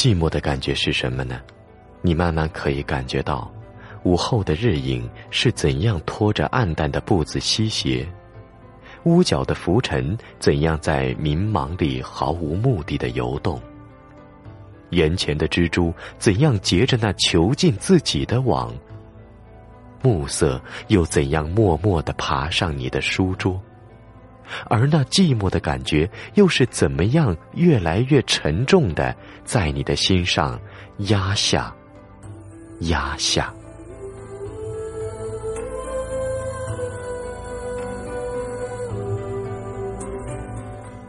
寂寞的感觉是什么呢？你慢慢可以感觉到，午后的日影是怎样拖着暗淡的步子西斜，屋角的浮尘怎样在迷茫里毫无目的的游动，眼前的蜘蛛怎样结着那囚禁自己的网，暮色又怎样默默的爬上你的书桌。而那寂寞的感觉，又是怎么样越来越沉重的，在你的心上压下、压下？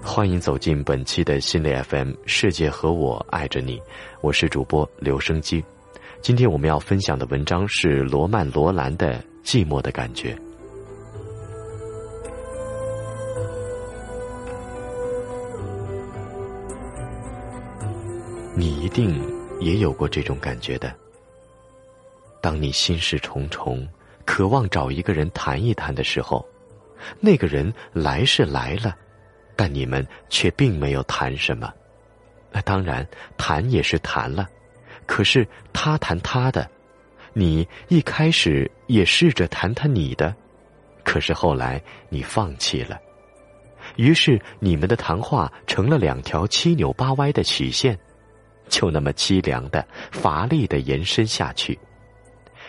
欢迎走进本期的心理 FM，世界和我爱着你，我是主播留声机。今天我们要分享的文章是罗曼·罗兰的《寂寞的感觉》。你一定也有过这种感觉的。当你心事重重，渴望找一个人谈一谈的时候，那个人来是来了，但你们却并没有谈什么。那当然，谈也是谈了，可是他谈他的，你一开始也试着谈谈你的，可是后来你放弃了，于是你们的谈话成了两条七扭八歪的曲线。就那么凄凉的、乏力的延伸下去，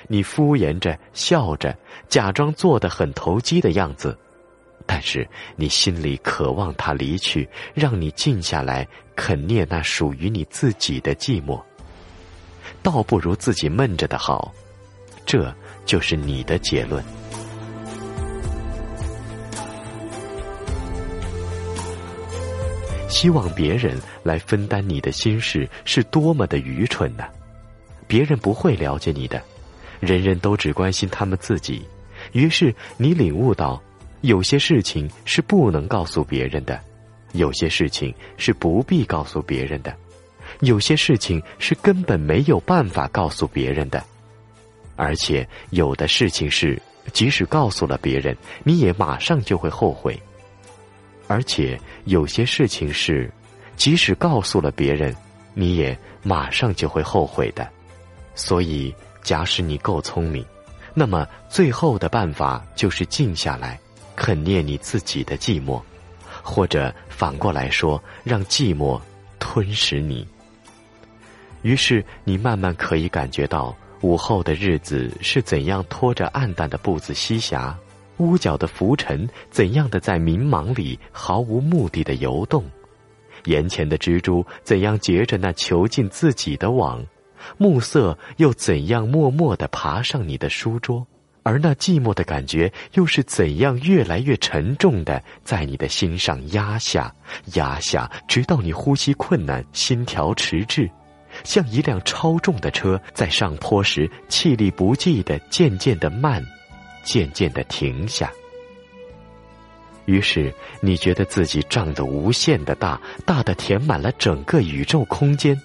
你敷衍着、笑着，假装做的很投机的样子，但是你心里渴望他离去，让你静下来，肯念那属于你自己的寂寞。倒不如自己闷着的好，这就是你的结论。希望别人来分担你的心事，是多么的愚蠢呢？别人不会了解你的，人人都只关心他们自己。于是你领悟到，有些事情是不能告诉别人的，有些事情是不必告诉别人的，有些事情是根本没有办法告诉别人的，而且有的事情是，即使告诉了别人，你也马上就会后悔。而且有些事情是，即使告诉了别人，你也马上就会后悔的。所以，假使你够聪明，那么最后的办法就是静下来，肯念你自己的寂寞，或者反过来说，让寂寞吞噬你。于是，你慢慢可以感觉到午后的日子是怎样拖着暗淡的步子西霞。屋角的浮尘怎样的在迷茫里毫无目的的游动，眼前的蜘蛛怎样结着那囚禁自己的网，暮色又怎样默默的爬上你的书桌，而那寂寞的感觉又是怎样越来越沉重的在你的心上压下、压下，直到你呼吸困难、心跳迟滞，像一辆超重的车在上坡时气力不济的渐渐的慢。渐渐的停下，于是你觉得自己胀得无限的大，大的填满了整个宇宙空间，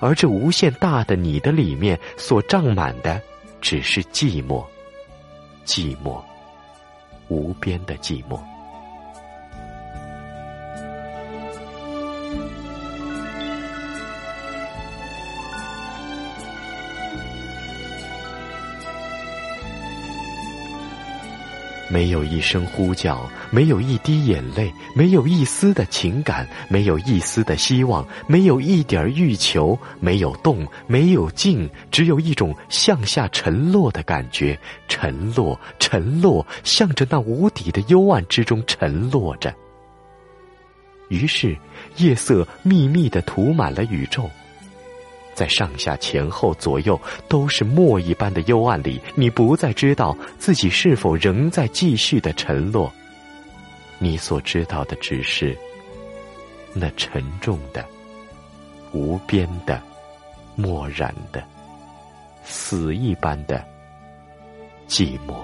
而这无限大的你的里面所胀满的，只是寂寞，寂寞，无边的寂寞。没有一声呼叫，没有一滴眼泪，没有一丝的情感，没有一丝的希望，没有一点欲求，没有动，没有静，只有一种向下沉落的感觉，沉落，沉落，向着那无底的幽暗之中沉落着。于是，夜色密密的涂满了宇宙。在上下前后左右都是墨一般的幽暗里，你不再知道自己是否仍在继续的沉落。你所知道的只是那沉重的、无边的、漠然的、死一般的寂寞。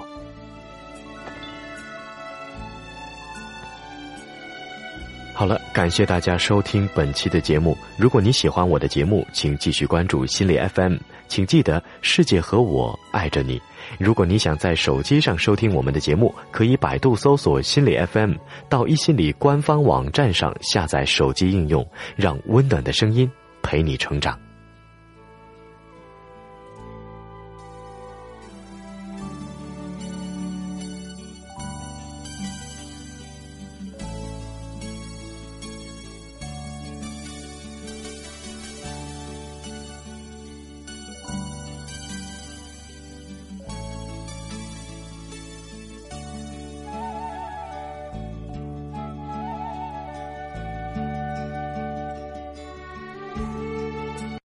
好了，感谢大家收听本期的节目。如果你喜欢我的节目，请继续关注心理 FM。请记得，世界和我爱着你。如果你想在手机上收听我们的节目，可以百度搜索心理 FM，到一心理官方网站上下载手机应用，让温暖的声音陪你成长。